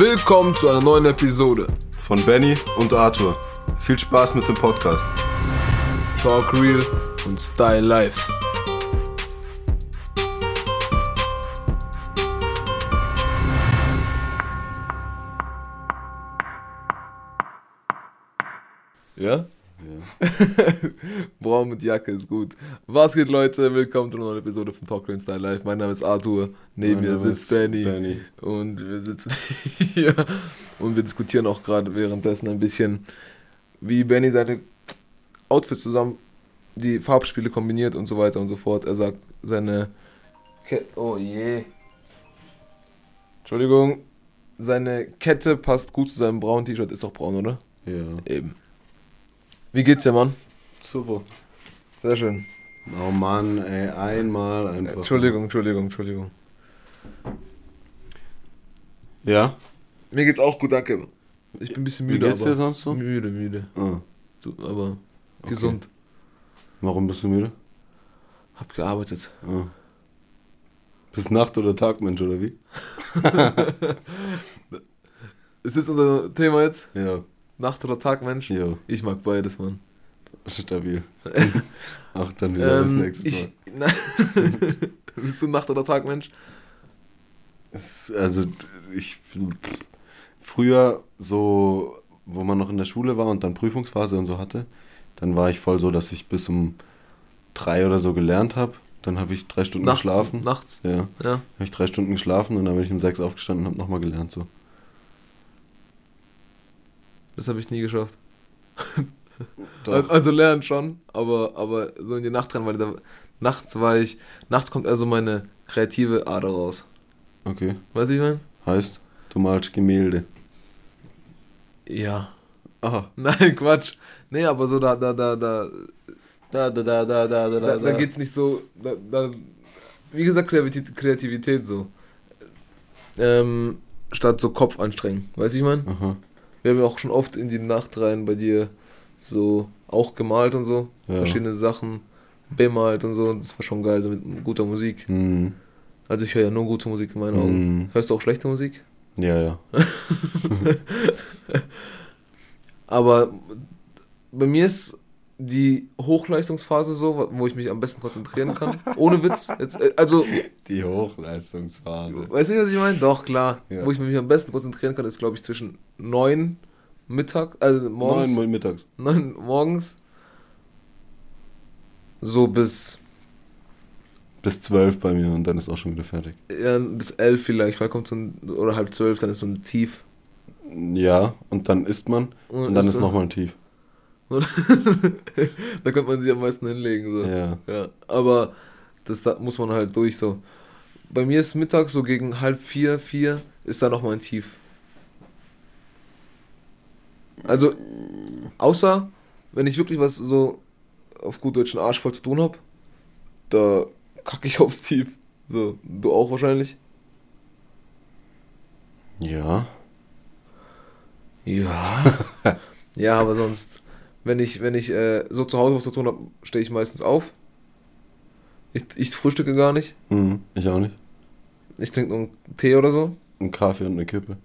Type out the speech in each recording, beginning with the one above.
Willkommen zu einer neuen Episode von Benny und Arthur. Viel Spaß mit dem Podcast. Talk Real und Style Life. Ja? Braun mit Jacke ist gut. Was geht, Leute? Willkommen zu einer neuen Episode von Talk Style Life. Mein Name ist Arthur. Neben mir sitzt Benny. Benny. Und wir sitzen hier und wir diskutieren auch gerade währenddessen ein bisschen, wie Benny seine Outfits zusammen, die Farbspiele kombiniert und so weiter und so fort. Er sagt, seine. Ke oh je. Entschuldigung. Seine Kette passt gut zu seinem braunen T-Shirt. Ist doch braun, oder? Ja. Eben. Wie geht's dir, Mann? Super. Sehr schön. Oh Mann, ey, einmal einfach. Entschuldigung, Entschuldigung, Entschuldigung. Ja? Mir geht's auch gut, danke. Ich bin ein bisschen müde. Wie geht's dir sonst so? Müde, müde. Ah. aber okay. gesund. Warum bist du müde? Hab gearbeitet. Ah. Bist Nacht- oder Tagmensch, oder wie? Ist das unser Thema jetzt? Ja. Nacht- oder Tagmensch? Ja. Ich mag beides, Mann. Stabil. Ach, dann wieder ähm, das nächste ich, Mal. Bist du Nacht- oder Tagmensch? also, ich. Früher, so, wo man noch in der Schule war und dann Prüfungsphase und so hatte, dann war ich voll so, dass ich bis um drei oder so gelernt habe. Dann habe ich drei Stunden nachts, geschlafen. Nachts? Ja. ja. Habe ich drei Stunden geschlafen und dann bin ich um sechs aufgestanden und habe nochmal gelernt. So. Das habe ich nie geschafft. also lernen schon, aber, aber so in die Nacht rein, weil da, nachts war ich, nachts kommt also meine kreative Ader raus. Okay. Weißt du, ich meine? Heißt, du malst Gemälde. Ja. Aha. Nein, Quatsch. Nee, aber so da, da, da, da. Da, da, da, da, da, da, da. Da geht's nicht so. Da, da, wie gesagt, Kreativität, Kreativität so. Ähm, statt so Kopf anstrengen. Weißt du, ich meine? Aha. Wir haben ja auch schon oft in die Nacht rein bei dir so auch gemalt und so. Ja. Verschiedene Sachen bemalt und so. Das war schon geil, so mit guter Musik. Mhm. Also ich höre ja nur gute Musik in meinen Augen. Mhm. Hörst du auch schlechte Musik? Ja, ja. Aber bei mir ist die Hochleistungsphase so, wo ich mich am besten konzentrieren kann. Ohne Witz. Jetzt, äh, also. Die Hochleistungsphase. Weißt du, was ich meine? Doch, klar. Ja. Wo ich mich am besten konzentrieren kann, ist, glaube ich, zwischen 9 Mittag, also morgens. 9 mittags. 9 morgens. So bis. Bis 12 bei mir und dann ist auch schon wieder fertig. Ja, bis 11 vielleicht, weil kommt so ein. Oder halb 12, dann ist so ein Tief. Ja, und dann isst man und, und dann ist nochmal ein Tief. da könnte man sich am meisten hinlegen. So. Ja. ja. Aber das da muss man halt durch so. Bei mir ist Mittag so gegen halb vier, vier ist da nochmal ein Tief. Also, außer wenn ich wirklich was so auf gut deutschen Arsch voll zu tun habe, da kacke ich aufs Tief. So, du auch wahrscheinlich? Ja. Ja. ja, aber sonst wenn ich, wenn ich äh, so zu Hause was zu tun habe, stehe ich meistens auf. Ich, ich frühstücke gar nicht. Mhm, ich auch nicht. Ich trinke nur einen Tee oder so. Einen Kaffee und eine Kippe.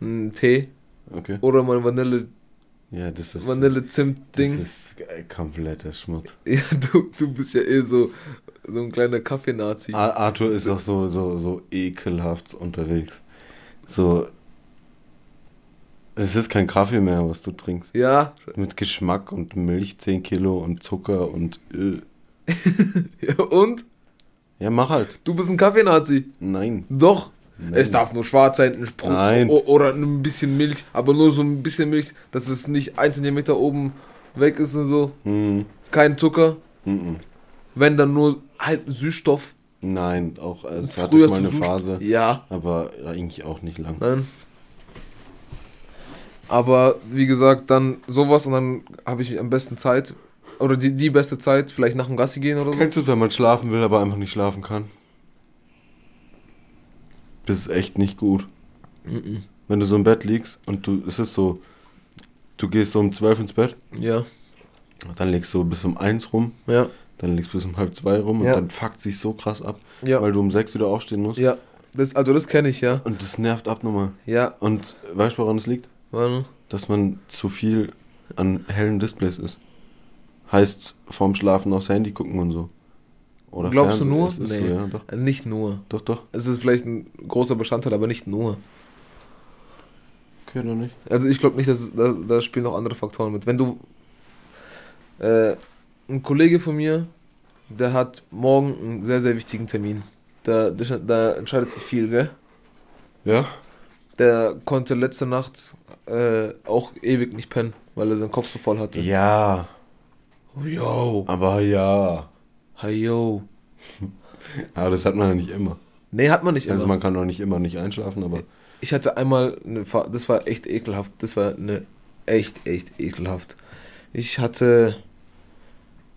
Einen Tee. Okay. Oder mein Vanille. Ja, das ist. Vanille-Zimt-Ding. Das ist kompletter Schmutz. Ja, du, du bist ja eh so, so ein kleiner Kaffee-Nazi. Arthur ist auch so, so, so ekelhaft unterwegs. So, es ist kein Kaffee mehr, was du trinkst. Ja. Mit Geschmack und Milch, 10 Kilo und Zucker und Öl. ja, und? Ja, mach halt. Du bist ein Kaffeenazi. Nein. Doch. Nein. Es darf nur schwarz sein, ein Spruch Nein. oder ein bisschen Milch, aber nur so ein bisschen Milch, dass es nicht ein Zentimeter oben weg ist und so. Mhm. Kein Zucker. Mhm. Wenn dann nur halt Süßstoff. Nein, auch es hatte ich mal eine Phase. Ja. Aber eigentlich auch nicht lang. Nein. Aber wie gesagt, dann sowas und dann habe ich am besten Zeit. Oder die, die beste Zeit, vielleicht nach dem Gassi gehen oder so. Kennst du, wenn man schlafen will, aber einfach nicht schlafen kann? Das ist echt nicht gut. Mhm. Wenn du so im Bett liegst und du, es ist so, du gehst so um 12 ins Bett. Ja. Dann legst du bis um 1 rum. Ja. Dann legst du bis um halb zwei rum ja. und dann fuckt sich so krass ab, ja. weil du um 6 wieder aufstehen musst. Ja. Das, also das kenne ich, ja. Und das nervt abnormal. Ja. Und weißt du, woran es liegt? Wann? Dass man zu viel an hellen Displays ist. Heißt, vorm Schlafen aufs Handy gucken und so. Oder Glaubst Fernsehen, du nur? es ist Nee. so, ja, doch. Nicht nur. Doch, doch. Es ist vielleicht ein großer Bestandteil, aber nicht nur. Okay, oder nicht? Also ich glaube nicht, dass da, da spielen noch andere Faktoren mit. Wenn du äh, ein Kollege von mir, der hat morgen einen sehr, sehr wichtigen Termin. Da, da entscheidet sich viel, gell? Ja? Der konnte letzte Nacht äh, auch ewig nicht pennen, weil er seinen Kopf so voll hatte. Ja. Yo. Aber ja. Hey, yo. Aber das hat man ja nicht immer. Nee, hat man nicht immer. Also man kann auch nicht immer nicht einschlafen, aber Ich hatte einmal eine Fa das war echt ekelhaft. Das war eine echt, echt ekelhaft. Ich hatte,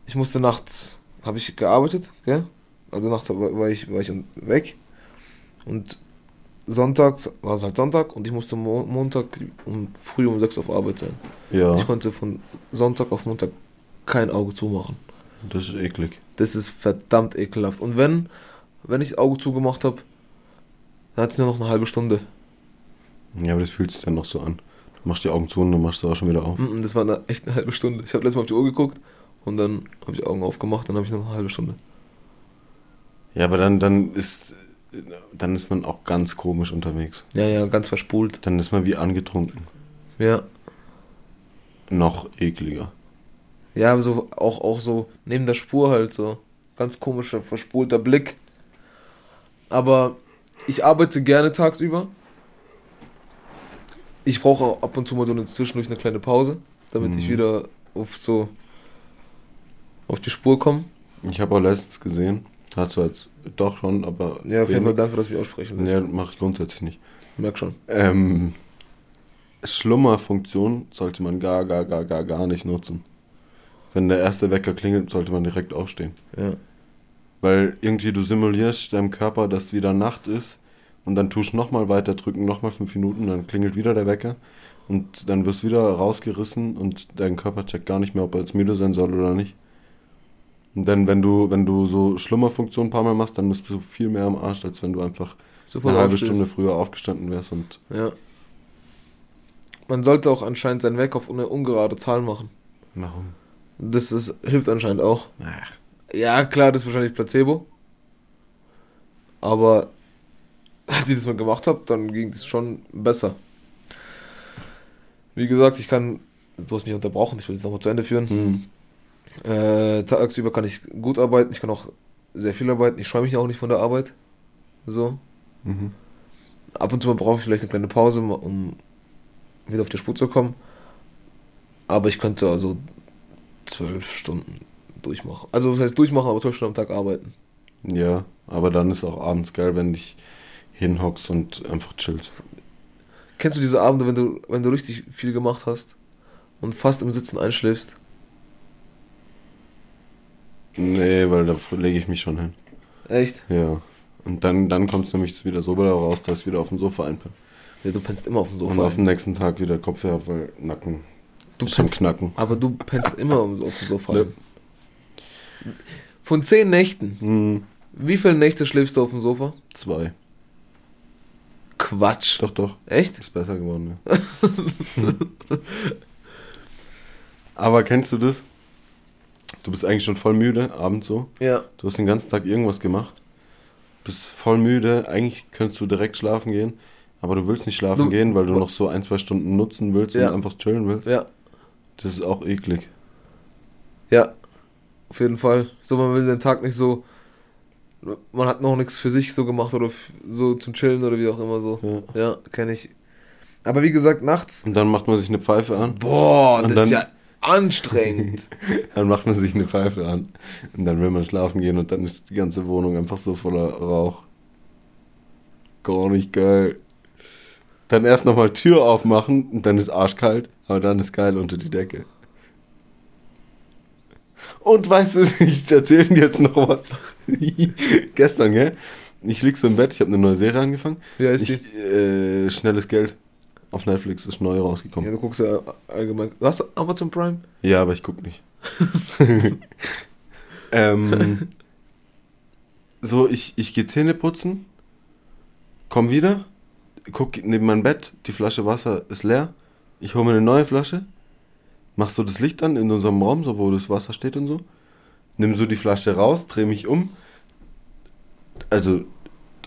ich musste nachts, habe ich gearbeitet, gell? Also nachts war ich, war ich weg. Und sonntags war es halt Sonntag und ich musste Mo Montag um früh um 6 auf Arbeit sein. ja, Ich konnte von Sonntag auf Montag kein Auge zumachen. das ist eklig. Das ist verdammt ekelhaft. Und wenn, wenn ich das Auge zugemacht habe, dann hatte ich nur noch eine halbe Stunde. Ja, aber das fühlt sich dann noch so an. Du machst die Augen zu und dann machst du auch schon wieder auf. Mm, Das war eine, echt eine halbe Stunde. Ich habe letztes Mal auf die Uhr geguckt und dann habe ich Augen aufgemacht, dann habe ich noch eine halbe Stunde. Ja, aber dann, dann ist dann ist man auch ganz komisch unterwegs. Ja, ja, ganz verspult. Dann ist man wie angetrunken. Ja. Noch ekliger. Ja, aber so auch, auch so neben der Spur halt so. Ganz komischer, verspulter Blick. Aber ich arbeite gerne tagsüber. Ich brauche auch ab und zu mal so eine zwischendurch eine kleine Pause, damit ich Mhm. wieder auf so auf die Spur komme. Ich habe auch letztens gesehen, hat zwar jetzt doch schon, aber. Ja, auf jeden Fall danke, dass du mich aussprechen lässt. Nee, mache ich grundsätzlich nicht. Merk schon. Ähm, Schlummerfunktion sollte man gar, gar, gar, gar, gar nicht nutzen. Wenn der erste Wecker klingelt, sollte man direkt aufstehen. Ja. Weil irgendwie du simulierst deinem Körper, dass wieder Nacht ist und dann tust du nochmal weiter drücken, nochmal fünf Minuten, dann klingelt wieder der Wecker und dann wirst du wieder rausgerissen und dein Körper checkt gar nicht mehr, ob er jetzt müde sein soll oder nicht. Dann, wenn du, wenn du so Schlummerfunktion ein paar Mal machst, dann bist du viel mehr am Arsch, als wenn du einfach Sofort eine halbe aufstehst. Stunde früher aufgestanden wärst und Ja. Man sollte auch anscheinend seinen Weg auf eine ungerade Zahl machen. warum? Das ist, hilft anscheinend auch. Ach, Ja, klar, das ist wahrscheinlich Placebo. Aber als ich das mal gemacht habe, dann ging es schon besser. Wie gesagt, ich kann, du hast mich unterbrochen, ich will es nochmal zu Ende führen. hm. Äh, tagsüber kann ich gut arbeiten, ich kann auch sehr viel arbeiten, ich scheue mich auch nicht von der Arbeit. So. Mhm. Ab und zu mal brauche ich vielleicht eine kleine Pause, um wieder auf die Spur zu kommen. Aber ich könnte also zwölf Stunden durchmachen. Also, was heißt durchmachen, aber zwölf Stunden am Tag arbeiten. Ja, aber dann ist auch abends geil, wenn dich hinhockst und einfach chillst. Kennst du diese Abende, wenn du, wenn du richtig viel gemacht hast und fast im Sitzen einschläfst? Nee, weil da lege ich mich schon hin. Echt? Ja. Und dann, dann kommt es nämlich wieder so wieder raus, dass ich wieder auf dem Sofa einpenne. Ja, du pennst immer auf dem Sofa. Und auf dem nächsten Tag wieder Kopf her, weil Nacken Du pennst, knacken. aber du pennst immer auf dem Sofa. Ein. Von zehn Nächten, Hm, wie viele Nächte schläfst du auf dem Sofa? zwei. Quatsch. Doch, doch. Echt? Ist besser geworden, ja. Aber kennst du das? Du bist eigentlich schon voll müde, abends so. Ja. Du hast den ganzen Tag irgendwas gemacht. Bist voll müde. Eigentlich könntest du direkt schlafen gehen. Aber du willst nicht schlafen Du- gehen, weil du noch so ein, zwei Stunden nutzen willst Ja. und einfach chillen willst. Ja. Das ist auch eklig. Ja. Auf jeden Fall. So, man will den Tag nicht so. Man hat noch nichts für sich so gemacht oder so zum Chillen oder wie auch immer so. Ja. Ja, kenne ich. Aber wie gesagt, nachts. Und dann macht man sich eine Pfeife an. Boah, das ist dann- ja anstrengend. Dann macht man sich eine Pfeife an. Und dann will man schlafen gehen und dann ist die ganze Wohnung einfach so voller Rauch. Gar nicht geil. Dann erst nochmal Tür aufmachen und dann ist arschkalt, aber dann ist geil unter die Decke. Und weißt du, ich erzähle dir jetzt noch was. Gestern, gell? Ich lieg so im Bett, ich habe eine neue Serie angefangen. Wie heißt Ich, die? äh, Schnelles Geld. Auf Netflix ist neu Ja, rausgekommen. du guckst ja allgemein. Hast du Amazon Prime? Ja, aber ich guck nicht. ähm, so, ich, ich gehe Zähne putzen komm wieder, guck neben mein Bett, die Flasche Wasser ist leer. Ich hole mir eine neue Flasche, mach so das Licht an in unserem Raum, so wo das Wasser steht und so. Nimm so die Flasche raus, dreh mich um. Also,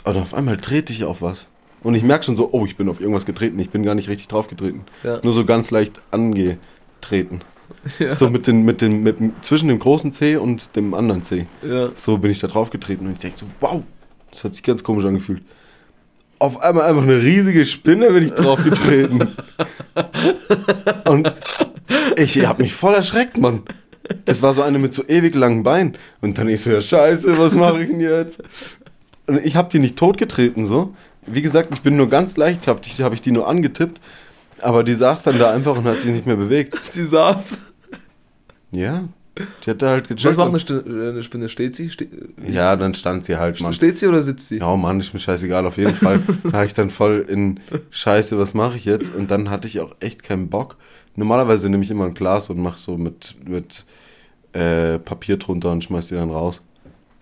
und auf einmal trete ich auf was. Und ich merke schon so, oh, ich bin auf irgendwas getreten. Ich bin gar nicht richtig drauf getreten. Ja. Nur so ganz leicht angetreten. Ja. So mit den, mit den, mit, zwischen dem großen C und dem anderen C. Ja. So bin ich da drauf getreten und ich denke so, wow, das hat sich ganz komisch angefühlt. Auf einmal einfach eine riesige Spinne bin ich drauf getreten. und ich habe mich voll erschreckt, Mann. Das war so eine mit so ewig langen Beinen. Und dann ich so, ja scheiße, was mache ich denn jetzt? Und ich habe die nicht totgetreten, so. Wie gesagt, ich bin nur ganz leicht, habe hab ich die nur angetippt. Aber die saß dann da einfach und hat sich nicht mehr bewegt. Die saß. Ja. Die hat da halt gecheckt. Was macht eine, St eine Spinne? Steht sie? Ste ja, dann stand sie halt, Mann. Steht sie oder sitzt sie? Ja, Mann, ist mir scheißegal. Auf jeden Fall war ich dann voll in Scheiße, was mache ich jetzt? Und dann hatte ich auch echt keinen Bock. Normalerweise nehme ich immer ein Glas und mache so mit, mit äh, Papier drunter und schmeiß die dann raus.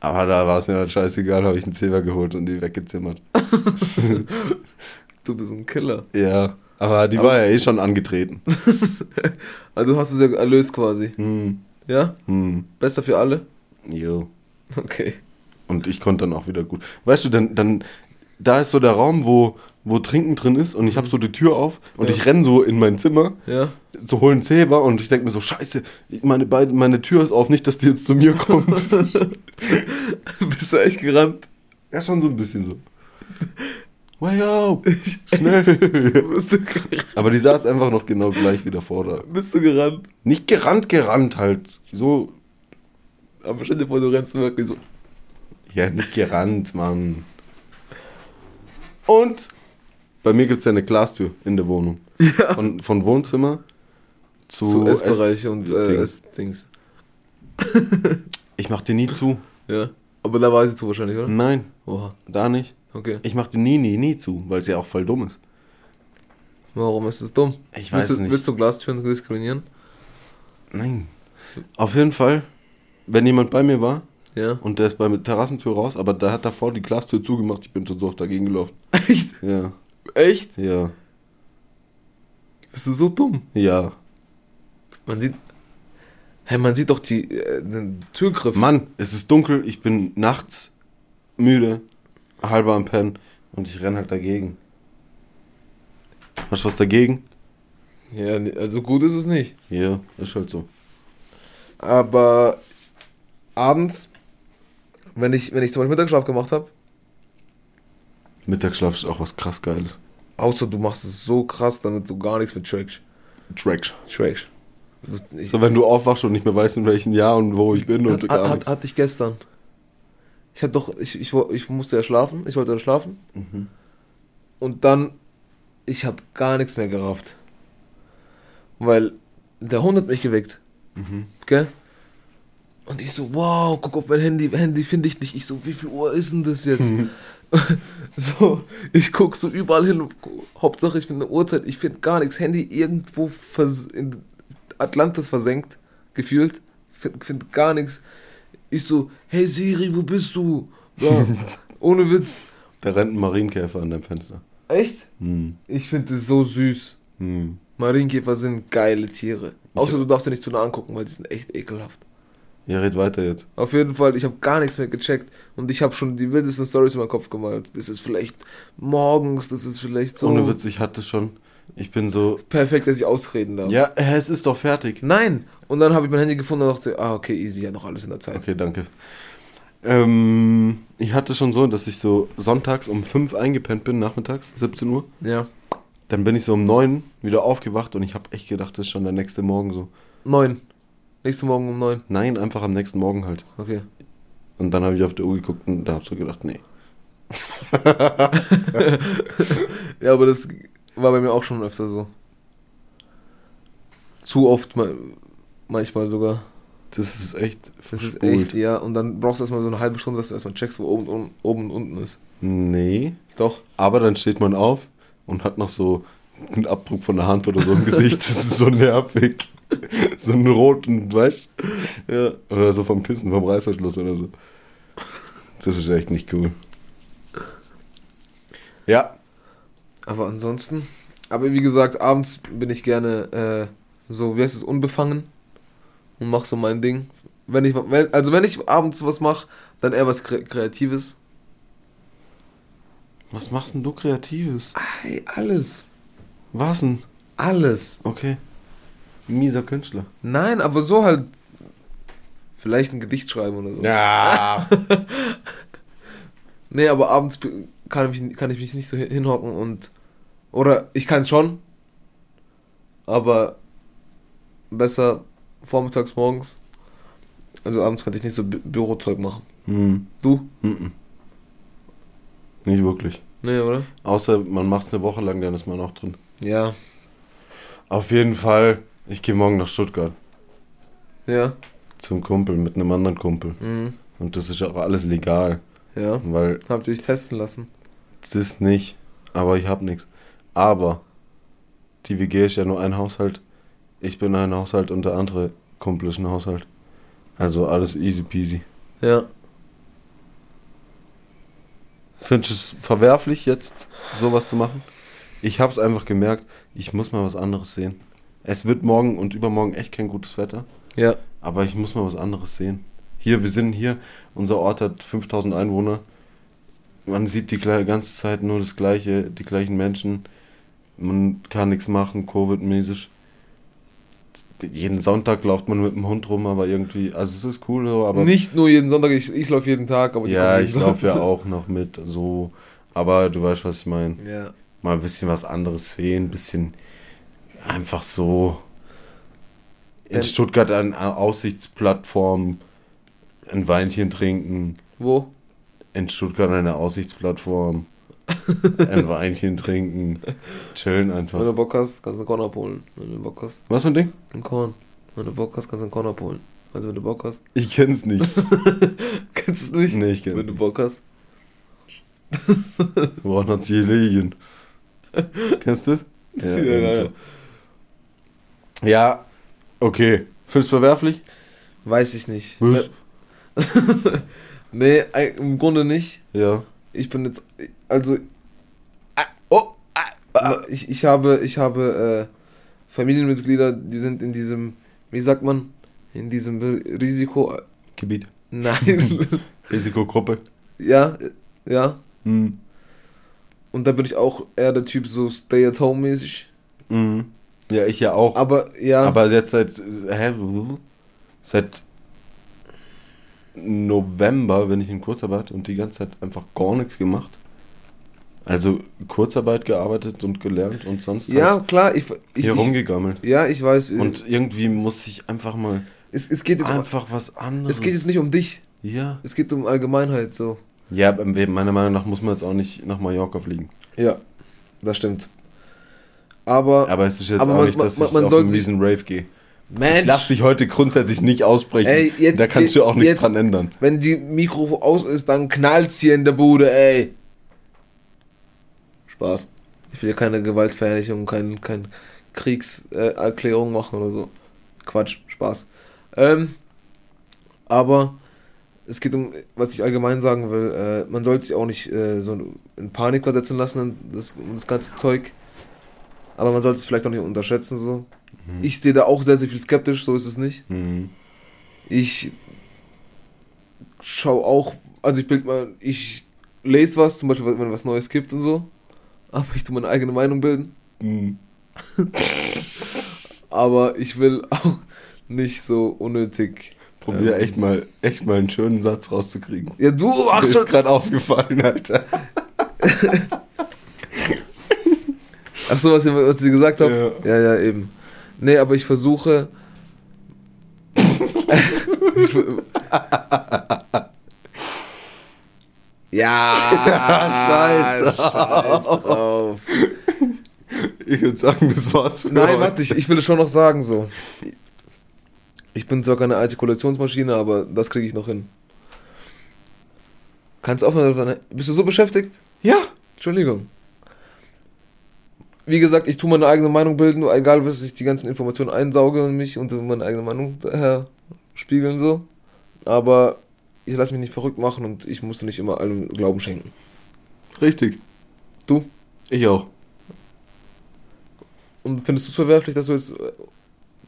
Aber da war es mir halt scheißegal, habe ich einen Zebra geholt und die weggezimmert. du bist ein Killer. Ja, aber die aber war ja eh schon angetreten. also hast du sie erlöst quasi. Hm. Ja? Hm. Besser für alle? Jo. Okay. Und ich konnte dann auch wieder gut. Weißt du, dann, dann da ist so der Raum, wo, wo Trinken drin ist und ich habe so die Tür auf und ja. ich renne so in mein Zimmer ja. zu holen Zebra und ich denke mir so, scheiße, meine, meine Tür ist auf, nicht, dass die jetzt zu mir kommt. Bist du echt gerannt? Ja, schon so ein bisschen so. Wake up! Schnell! bist du Aber die saß einfach noch genau gleich wieder vor da. Bist du gerannt? Nicht gerannt, gerannt halt. So. Aber stell dir vor, du rennst wirklich so. Ja, nicht gerannt, Mann. Und bei mir gibt es ja eine Glastür in der Wohnung. Ja. Von, von Wohnzimmer zu, zu Essbereich und äh, Essdings. ich mach die nie zu. Ja. Aber da war sie zu wahrscheinlich, oder? Nein. Oha. Da nicht. Okay. Ich mach die nie, nie, nie zu, weil sie ja auch voll dumm ist. Warum ist es dumm? Ich weiß willst du, nicht. Willst du Glastüren diskriminieren? Nein. Auf jeden Fall, wenn jemand bei mir war ja. und der ist bei der Terrassentür raus, aber da hat davor die Glastür zugemacht, ich bin schon so oft dagegen gelaufen. Echt? Ja. Echt? Ja. Bist du so dumm? Ja. Man sieht. Hey, man sieht doch die, äh, den Türgriff. Mann, es ist dunkel, ich bin nachts müde, halber am Pennen und ich renn halt dagegen. Hast du was dagegen? Ja, also gut ist es nicht. Ja, ist halt so. Aber abends, wenn ich, wenn ich zum Beispiel Mittagsschlaf gemacht habe. Mittagsschlaf ist auch was krass Geiles. Außer du machst es so krass, damit du gar nichts mit Trash. Trash. Trash. So, wenn du aufwachst und nicht mehr weißt, in welchem Jahr und wo ich bin und hat, hat, Hatte ich gestern. Ich hatte doch, ich, ich, ich musste ja schlafen, ich wollte ja schlafen. Mhm. Und dann, ich habe gar nichts mehr gerafft. Weil der Hund hat mich geweckt. Mhm. Gell? Und ich so, wow, guck auf mein Handy, Handy finde ich nicht. Ich so, wie viel Uhr ist denn das jetzt? so, ich guck so überall hin. Hauptsache, ich finde eine Uhrzeit. Ich finde gar nichts. Handy irgendwo in Atlantis versenkt, gefühlt. Finde find gar nichts. Ich so, hey Siri, wo bist du? Ja, ohne Witz. Da rennt ein Marienkäfer an deinem Fenster. Echt? Hm. Ich finde das so süß. Hm. Marienkäfer sind geile Tiere. Außer du darfst sie nicht zu nah angucken, weil die sind echt ekelhaft. Ja, red weiter jetzt. Auf jeden Fall, ich habe gar nichts mehr gecheckt und ich habe schon die wildesten Stories in meinem Kopf gemalt. Das ist vielleicht morgens, das ist vielleicht so. Ohne Witz, ich hatte schon. Ich bin so. Perfekt, dass ich ausreden darf. Ja, es ist doch fertig. Nein! Und dann habe ich mein Handy gefunden und dachte, ah, okay, easy, ja, noch alles in der Zeit. Okay, danke. Ähm, ich hatte schon so, dass ich so sonntags um 5 eingepennt bin, nachmittags, 17 Uhr. Ja. Dann bin ich so um 9 wieder aufgewacht und ich habe echt gedacht, das ist schon der nächste Morgen so. 9? Nächsten Morgen um 9? Nein, einfach am nächsten Morgen halt. Okay. Und dann habe ich auf die Uhr geguckt und da habe ich so gedacht, nee. ja, aber das war bei mir auch schon öfter so. Zu oft manchmal sogar. Das ist echt. Das ist echt, ja. Und dann brauchst du erstmal so eine halbe Stunde, dass du erstmal checkst, wo oben, oben, oben und unten ist. Nee. Doch. Aber dann steht man auf und hat noch so einen Abdruck von der Hand oder so im Gesicht. Das ist so nervig. so einen roten, weißt? Ja. Oder so vom Kissen, vom Reißverschluss oder so. Das ist echt nicht cool. Ja. Aber ansonsten, aber wie gesagt, abends bin ich gerne äh, so, wie heißt es, unbefangen und mach so mein Ding. Wenn ich, wenn, also wenn ich abends was mache, dann eher was Kre Kreatives. Was machst denn du Kreatives? Ey, alles. Was denn? Alles. Okay. Mieser Künstler. Nein, aber so halt. Vielleicht ein Gedicht schreiben oder so. Ja. nee, aber abends be- kann ich, kann ich mich nicht so hin- hinhocken und. Oder ich kann es schon. Aber besser vormittags, morgens. Also abends kann ich nicht so Bü Bürozeug machen. Hm. Du? Mhm. Nicht wirklich. Nee, oder? Außer man macht es eine Woche lang, dann ist man auch drin. Ja. Auf jeden Fall, ich gehe morgen nach Stuttgart Ja. zum Kumpel mit einem anderen Kumpel. Mhm. Und das ist auch alles legal, Ja. weil Habt ihr euch testen lassen? Es ist nicht, aber ich hab nichts. Aber die WG ist ja nur ein Haushalt. Ich bin ein Haushalt und der andere Kumpel ist ein Haushalt. Also alles easy peasy. Ja. Findest du es verwerflich, jetzt sowas zu machen? Ich hab's einfach gemerkt, ich muss mal was anderes sehen. Es wird morgen und übermorgen echt kein gutes Wetter, Ja. aber ich muss mal was anderes sehen. Hier, wir sind hier, unser Ort hat 5000 Einwohner. Man sieht die ganze Zeit nur das Gleiche, die gleichen Menschen. Man kann nichts machen, Covid-mäßig. Jeden Sonntag läuft man mit dem Hund rum, aber irgendwie, also es ist cool so, aber. nicht nur jeden Sonntag, ich, ich laufe jeden Tag, aber Ja, ich laufe ja auch noch mit, so. Aber du weißt, was ich meine. Ja. Mal ein bisschen was anderes sehen, ein bisschen einfach so. In Ähm. Stuttgart an an Aussichtsplattform ein Weinchen trinken. Wo? In Stuttgart an einer Aussichtsplattform ein Weinchen trinken. Chillen Wenn du einfach. Bock hast, kannst du einen Korn abholen. Wenn du Bock hast, Was für ein Ding? einen Korn. Wenn du Bock hast, kannst du einen Korn abholen. Also wenn du Bock hast. Ich kenn's nicht. Kennst du es nicht? Nee, ich kenn's Wenn du. Bock hast. Woran hat's hier liegen? Kennst du das? Ja, ja, ja. Ja, okay. Findest du verwerflich? Weiß ich nicht. Was? Nee, ei- im Grunde nicht. Ja. Ich bin jetzt, also, ah, oh, ah, ich, ich habe, ich habe äh, Familienmitglieder, die sind in diesem, wie sagt man, in diesem Risiko, Gebiet. nein, Risikogruppe. ja, ja. Mhm. Und da bin ich auch eher der Typ so Stay-at-home-mäßig. Mhm. Ja, ich ja auch. Aber ja, Aber jetzt seit, hä, seit November bin ich in Kurzarbeit und die ganze Zeit einfach gar nichts gemacht. Also Kurzarbeit gearbeitet und gelernt und sonst ja, halt klar, ich, ich, hier ich rumgegammelt. ja, ich weiß. Und irgendwie muss ich einfach mal es, es geht jetzt, um, einfach was anderes. es geht jetzt nicht um dich. Ja. Es geht um Allgemeinheit so. Ja, aber meiner Meinung nach muss man jetzt auch nicht nach Mallorca fliegen. Ja, das stimmt. Aber, Aber es ist jetzt Aber auch man- nicht, dass man- ich man auf einen Rave gehe. Mensch, Ich lasse dich heute grundsätzlich nicht aussprechen. Ey, jetzt da kannst du auch nichts jetzt- dran ändern. wenn die Mikro aus ist, dann knallt's hier in der Bude, ey. Spaß. Ich will ja keine Gewaltverherrlichung, kein, kein Kriegserklärung äh, machen oder so. Quatsch, Spaß. Ähm, aber es geht um, was ich allgemein sagen will, äh, man sollte sich auch nicht äh, so in Panik versetzen lassen, das, das ganze Zeug. Aber man sollte es vielleicht auch nicht unterschätzen, so. Ich sehe da auch sehr, sehr viel skeptisch, so ist es nicht. Mhm. Ich schaue auch, also ich bild mal, ich lese was, zum Beispiel, wenn was Neues gibt und so. Aber ich tue meine eigene Meinung bilden. Mhm. Aber ich will auch nicht so unnötig. Probier Ähm. echt mal, echt mal einen schönen Satz rauszukriegen. Ja, du Mir machst ist schon. gerade aufgefallen, Alter. Ach so, was, ihr- was ich gesagt habe? Ja. Ja. ja, eben. Nee, aber ich versuche. ich, ja, scheiß scheiß drauf. Ich würde sagen, das war's für Nein, heute. warte, ich, ich will es schon noch sagen so. Ich bin zwar keine Artikulationsmaschine, aber das kriege ich noch hin. Kannst du aufhören? Bist du so beschäftigt? Ja. Entschuldigung. Wie gesagt, ich tue meine eigene Meinung bilden, egal was ich die ganzen Informationen einsauge und mich und meine eigene Meinung daher spiegeln so. Aber ich lasse mich nicht verrückt machen und ich musste nicht immer allem Glauben schenken. Richtig. Du? Ich auch. Und findest du es verwerflich, dass du jetzt äh,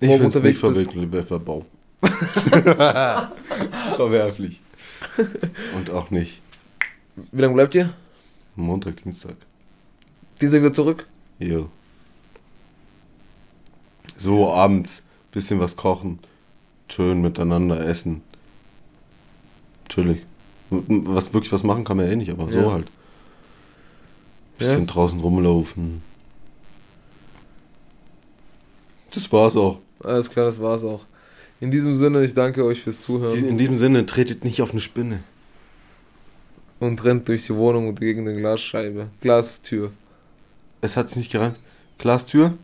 Ich morgen es nicht unterwegs bist? verwerflich. Verwerflich. Und auch nicht. Wie lange bleibt ihr? Montag, Dienstag. Dienstag wieder zurück? Jo. So abends bisschen was kochen, schön miteinander essen. Chillig. Was wirklich was machen kann man ja eh nicht, aber so Ja. halt. Bisschen Ja. draußen rumlaufen. Das war's auch. Alles klar, das war's auch. In diesem Sinne, ich danke euch fürs Zuhören In diesem Sinne, tretet nicht auf eine Spinne. und rennt durch die Wohnung und gegen eine Glasscheibe. Glastür. Es hat's nicht gereicht. Glastür?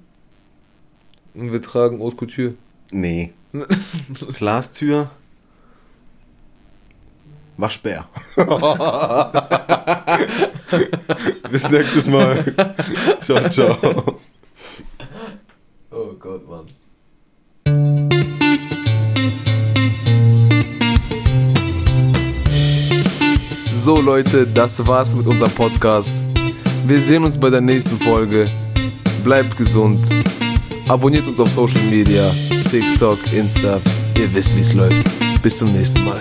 Und wir tragen Haute Couture. Nee. Glastür? Waschbär. Bis nächstes Mal. ciao, ciao. Oh Gott, Mann. So Leute, das war's mit unserem Podcast. Wir sehen uns bei der nächsten Folge. Bleibt gesund. Abonniert uns auf Social Media, TikTok, Insta. Ihr wisst, wie's läuft. Bis zum nächsten Mal.